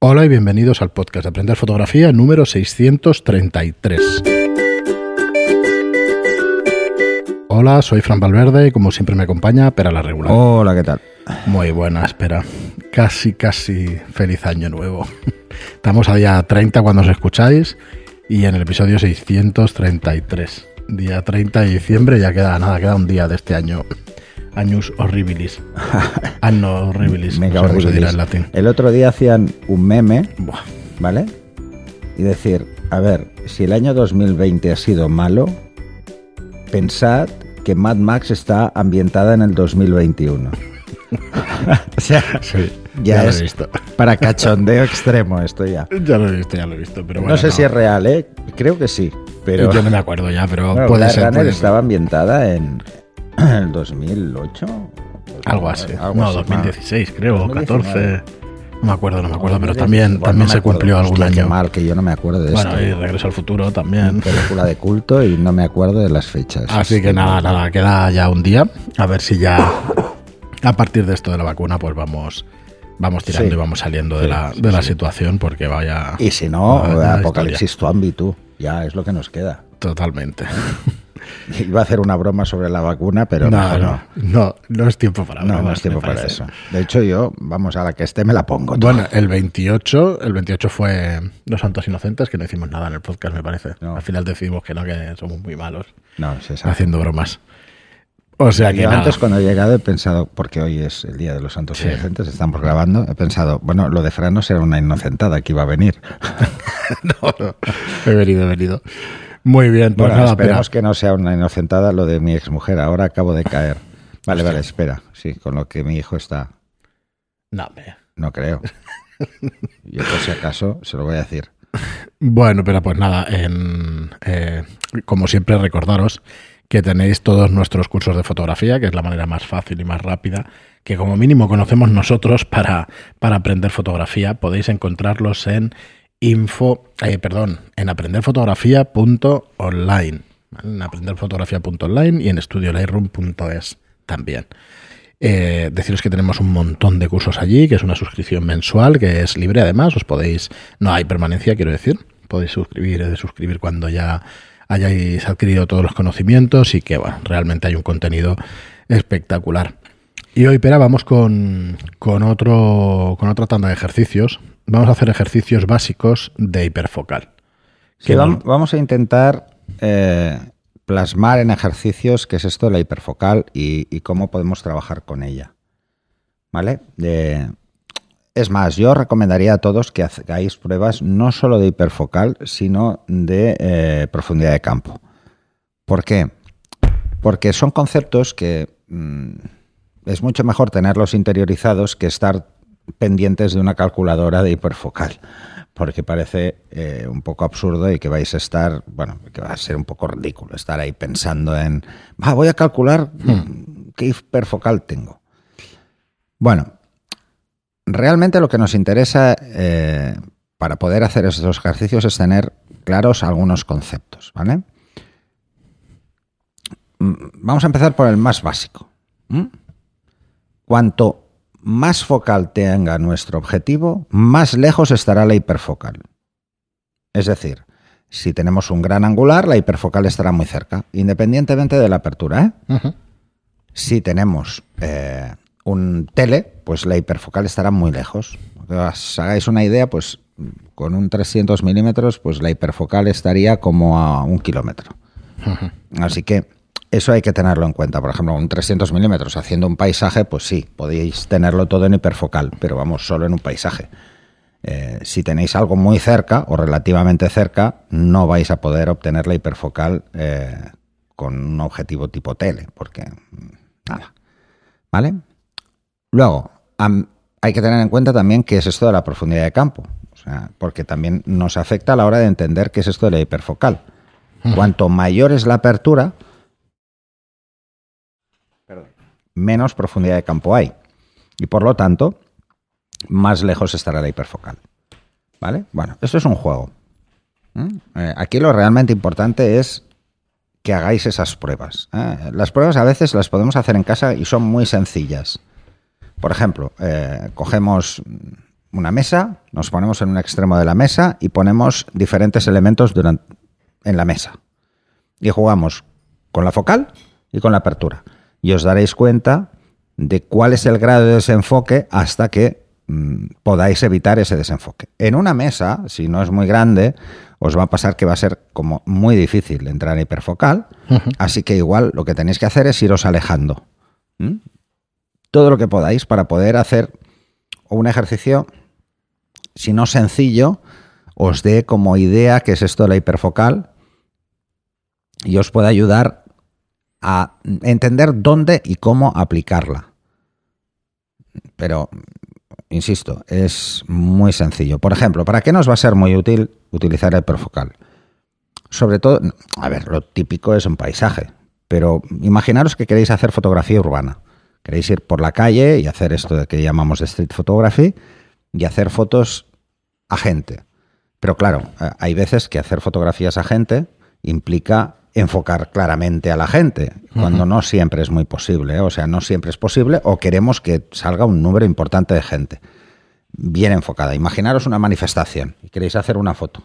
Hola y bienvenidos al podcast de Aprender Fotografía número 633. Hola, soy Fran Valverde y como siempre me acompaña Pera la Regular. Hola, ¿qué tal? Muy buena, espera. Casi, casi feliz año nuevo. Estamos a día 30 cuando os escucháis y en el episodio 633. Día 30 de diciembre, ya queda nada, queda un día de este año. Años horribilis. Anno horribilis. Mega no sé horribilis. en latín. El otro día hacían un meme, Buah. ¿vale? Y decir, a ver, si el año 2020 ha sido malo, pensad que Mad Max está ambientada en el 2021. o sea, Sí, ya, ya, lo es he visto. para cachondeo extremo esto ya. Ya lo he visto, ya lo he visto. Pero bueno, no sé si es real, ¿eh? Creo que sí, pero... Yo no me acuerdo ya, pero Bueno, puede Blade ser. Runner puede ser. estaba ambientada en el 2008. Algo así. Algo no, así, 2016, creo, 2019. 14. No me acuerdo, no me acuerdo, pero 2016. también, Bueno, también no se acuerdo. cumplió algún año. mal que yo no me acuerdo de Bueno, esto. y Regreso al Futuro también. película de culto y no me acuerdo de las fechas. Así que nada, nada, queda ya un día. A ver si ya a partir de esto de la vacuna, pues vamos, vamos tirando Sí. y vamos saliendo de la, sí, de la situación, porque vaya Y si no, Vaya Apocalipsis Zombie, tú. Ya es lo que nos queda. totalmente. Iba a hacer una broma sobre la vacuna, pero no, mejor no, no, no es tiempo para No, no bromas, es tiempo para eso. De hecho, yo, vamos, a la que esté me la pongo. Bueno, el 28, el 28 fue Los Santos Inocentes, que no hicimos nada en el podcast, me parece. No. Al final decidimos que no, que somos muy malos no, haciendo bromas. O sea que Yo nada. antes cuando he llegado he pensado, porque hoy es el Día de los Santos Sí. Inocentes, estamos grabando, he pensado, bueno, lo de Fran no será una inocentada que iba a venir. no, no. He venido, he venido. Muy bien, pues Bueno, nada, esperemos espera. que no sea una inocentada lo de mi exmujer. Ahora acabo de caer. Vale, vale, espera. Sí, con lo que mi hijo está. No, hombre. No creo. Yo por si acaso se lo voy a decir. Bueno, pero pues nada, en, eh, como siempre recordaros que tenéis todos nuestros cursos de fotografía, que es la manera más fácil y más rápida, que como mínimo conocemos nosotros para, para aprender fotografía. Podéis encontrarlos en info, eh, perdón, en aprenderfotografía.online, ¿vale? en aprenderfotografía.online y en estudiolightroom.es también. Eh, deciros que tenemos un montón de cursos allí, que es una suscripción mensual, que es libre además, os podéis, no hay permanencia, quiero decir, podéis suscribir, eh, suscribir cuando ya hayáis adquirido todos los conocimientos y que, bueno, realmente hay un contenido espectacular. Y hoy, Pera, vamos con, con, otro, con otra tanda de ejercicios. Vamos a hacer ejercicios básicos de hiperfocal. Sí, vamos a intentar eh, plasmar en ejercicios qué es esto de la hiperfocal y, y cómo podemos trabajar con ella. ¿Vale? Es más, yo recomendaría a todos que hagáis pruebas no solo de hiperfocal, sino de eh, profundidad de campo. ¿Por qué? Porque son conceptos que mm, es mucho mejor tenerlos interiorizados que estar pendientes de una calculadora de hiperfocal. Porque parece eh, un poco absurdo y que vais a estar, bueno, que va a ser un poco ridículo estar ahí pensando en, "Va, voy a calcular mm, qué hiperfocal tengo. Bueno, realmente lo que nos interesa eh, para poder hacer estos ejercicios es tener claros algunos conceptos, ¿vale? Mm, Vamos a empezar por el más básico. ¿m? Cuanto más focal tenga nuestro objetivo, más lejos estará la hiperfocal. Es decir, si tenemos un gran angular, la hiperfocal estará muy cerca, independientemente de la apertura. ¿eh? Si tenemos eh, un tele, pues la hiperfocal estará muy lejos. Que os hagáis una idea, pues con un 300 milímetros, pues la hiperfocal estaría como a un kilómetro. Así que eso hay que tenerlo en cuenta. Por ejemplo, un 300 milímetros haciendo un paisaje, pues sí, podéis tenerlo todo en hiperfocal, pero vamos, solo en un paisaje. Eh, si tenéis algo muy cerca o relativamente cerca, no vais a poder obtener la hiperfocal eh, con un objetivo tipo tele, porque mm, nada. ¿Vale? Luego, am- hay que tener en cuenta también qué es esto de la profundidad de campo, o sea, porque también nos afecta a la hora de entender qué es esto de la hiperfocal. Cuanto mayor es la apertura, menos profundidad de campo hay. Y por lo tanto, más lejos estará la hiperfocal. ¿Vale? Bueno, esto es un juego. ¿Mm? Eh, aquí lo realmente importante es que hagáis esas pruebas. ¿eh? Las pruebas a veces las podemos hacer en casa y son muy sencillas. Por ejemplo, eh, cogemos una mesa, Nos ponemos en un extremo de la mesa y ponemos diferentes elementos durante, en la mesa. Y jugamos con la focal y con la apertura. Y os daréis cuenta de cuál es el grado de desenfoque hasta que mm, podáis evitar ese desenfoque. En una mesa, si no es muy grande, os va a pasar que va a ser como muy difícil entrar en hiperfocal. Así que igual lo que tenéis que hacer es iros alejando. Todo lo que podáis para poder hacer un ejercicio, si no sencillo, os dé como idea qué es esto de la hiperfocal y os puede ayudar a entender dónde y cómo aplicarla. Pero, insisto, es muy sencillo. Por ejemplo, ¿para qué nos va a ser muy útil utilizar el hiperfocal? Sobre todo, a ver, lo típico es un paisaje, pero imaginaros que queréis hacer fotografía urbana. Queréis ir por la calle y hacer esto que llamamos street photography y hacer fotos a gente. Pero claro, eh, hay veces que hacer fotografías a gente implica enfocar claramente a la gente, cuando no siempre es muy posible, ¿eh? o sea, no siempre es posible o queremos que salga un número importante de gente bien enfocada. Imaginaros una manifestación y queréis hacer una foto.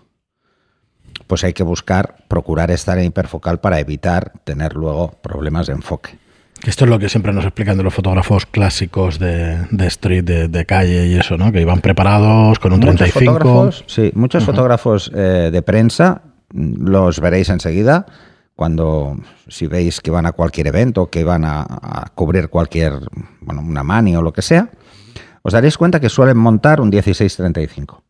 Pues hay que buscar, procurar estar en hiperfocal para evitar tener luego problemas de enfoque. Esto es lo que siempre nos explican de los fotógrafos clásicos de, street, de, calle y eso, ¿no? Que iban preparados con un muchos 35. Fotógrafos, sí, muchos fotógrafos eh, de prensa mm, los veréis enseguida cuando si veis que van a cualquier evento, que van a, cubrir cualquier, bueno, una mani o lo que sea, os daréis cuenta que suelen montar un 1635.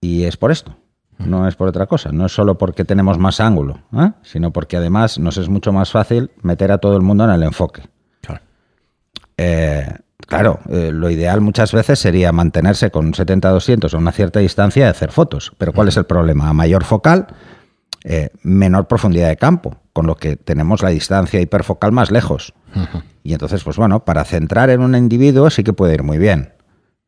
Y es por esto, no es por otra cosa, no es solo porque tenemos más ángulo, ¿eh? sino porque además nos es mucho más fácil meter a todo el mundo en el enfoque. Claro, eh, claro eh, lo ideal muchas veces sería mantenerse con un 70-200 a una cierta distancia y hacer fotos, pero ¿cuál es el problema? A mayor focal, eh, menor profundidad de campo, con lo que tenemos la distancia hiperfocal más lejos. Y entonces, pues bueno, para centrar en un individuo sí que puede ir muy bien,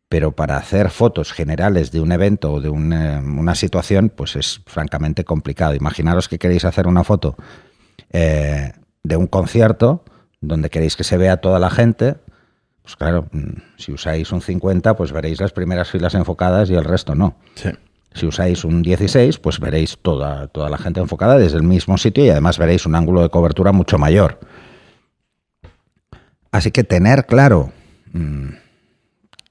pero para hacer fotos generales de un evento o de una, situación, pues es francamente complicado. Imaginaros que queréis hacer una foto eh, de un concierto donde queréis que se vea toda la gente, pues claro, mm, si usáis un 50, pues veréis las primeras filas enfocadas y el resto no. Sí. Si usáis un 16, pues veréis toda, toda la gente enfocada desde el mismo sitio y además veréis un ángulo de cobertura mucho mayor. Así que tener claro mm,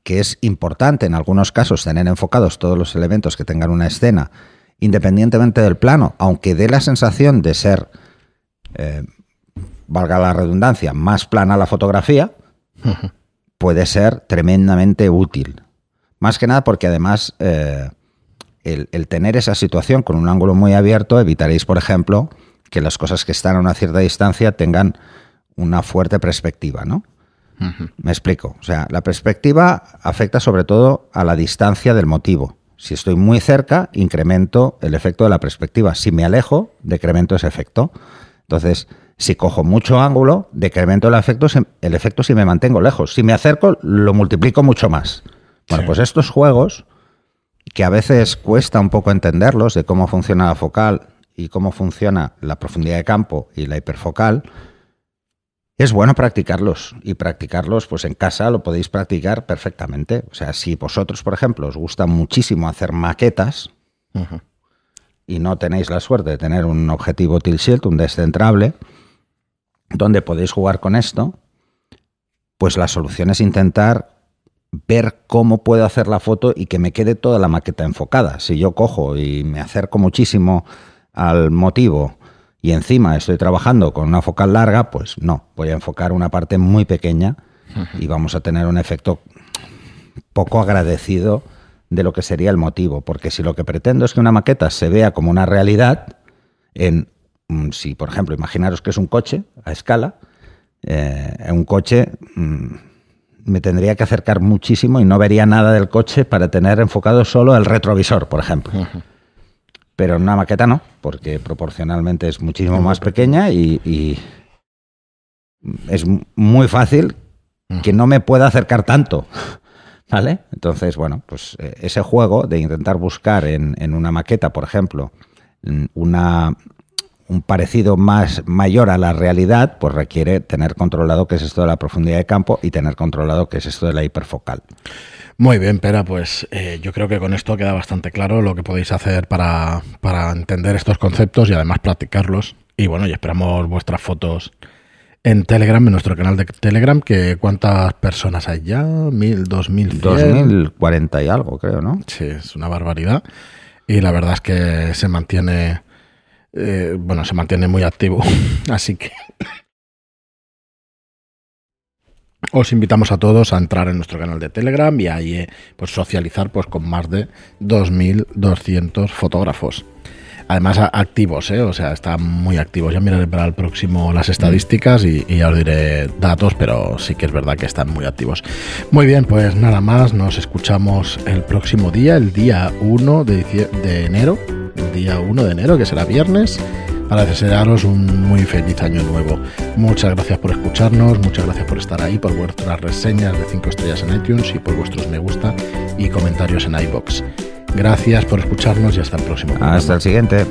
que es importante en algunos casos tener enfocados todos los elementos que tengan una escena, independientemente del plano, aunque dé la sensación de ser, eh, valga la redundancia, más plana la fotografía, puede ser tremendamente útil. Más que nada porque además... Eh, el, tener esa situación con un ángulo muy abierto, evitaréis, por ejemplo, que las cosas que están a una cierta distancia tengan una fuerte perspectiva, ¿no? Me explico. O sea, la perspectiva afecta sobre todo a la distancia del motivo. Si estoy muy cerca, incremento el efecto de la perspectiva. Si me alejo, decremento ese efecto. Entonces, si cojo mucho ángulo, decremento el efecto, el efecto si me mantengo lejos. Si me acerco, lo multiplico mucho más. Bueno, pues estos juegos que a veces cuesta un poco entenderlos de cómo funciona la focal y cómo funciona la profundidad de campo y la hiperfocal, es bueno practicarlos y practicarlos pues en casa lo podéis practicar perfectamente. O sea, si vosotros, por ejemplo, os gusta muchísimo hacer maquetas y no tenéis la suerte de tener un objetivo tilt shield, un descentrable, donde podéis jugar con esto, pues la solución es intentar ver cómo puedo hacer la foto y que me quede toda la maqueta enfocada. Si yo cojo y me acerco muchísimo al motivo y encima estoy trabajando con una focal larga, pues no, voy a enfocar una parte muy pequeña y vamos a tener un efecto poco agradecido de lo que sería el motivo, porque si lo que pretendo es que una maqueta se vea como una realidad, en mm, si por ejemplo imaginaros que es un coche a escala, eh, un coche mm, me tendría que acercar muchísimo y no vería nada del coche para tener enfocado solo el retrovisor, por ejemplo. Pero en una maqueta no, porque proporcionalmente es muchísimo más pequeña y, es muy fácil que no me pueda acercar tanto. ¿Vale? Entonces, bueno, pues eh, ese juego de intentar buscar en, una maqueta, por ejemplo, una, un parecido más mayor a la realidad, pues requiere tener controlado qué es esto de la profundidad de campo y tener controlado qué es esto de la hiperfocal. Muy bien, Pera, pues eh, yo creo que con esto queda bastante claro lo que podéis hacer para, para entender estos conceptos y además practicarlos. Y bueno, y esperamos vuestras fotos en Telegram, en nuestro canal de Telegram, que ¿cuántas personas hay ya? ¿Mil, dos mil, Dos mil cuarenta y algo, creo, ¿no? Sí, es una barbaridad. Y la verdad es que se mantiene, eh, bueno, se mantiene muy activo. Así que os invitamos a todos a entrar en nuestro canal de Telegram y ahí eh, pues socializar pues con más de 2.200 fotógrafos. Además activos, ¿eh? o sea, están muy activos. Ya miraré para el próximo las estadísticas y, y ya os diré datos, pero sí que es verdad que están muy activos. Muy bien, pues nada más, nos escuchamos el próximo día, el día 1 de, de enero, día 1 de enero, que será viernes, para desearos un muy feliz año nuevo. Muchas gracias por escucharnos, muchas gracias por estar ahí, por vuestras reseñas de 5 estrellas en iTunes y por vuestros me gusta y comentarios en iBox. Gracias por escucharnos y hasta el próximo. programa. Hasta el siguiente.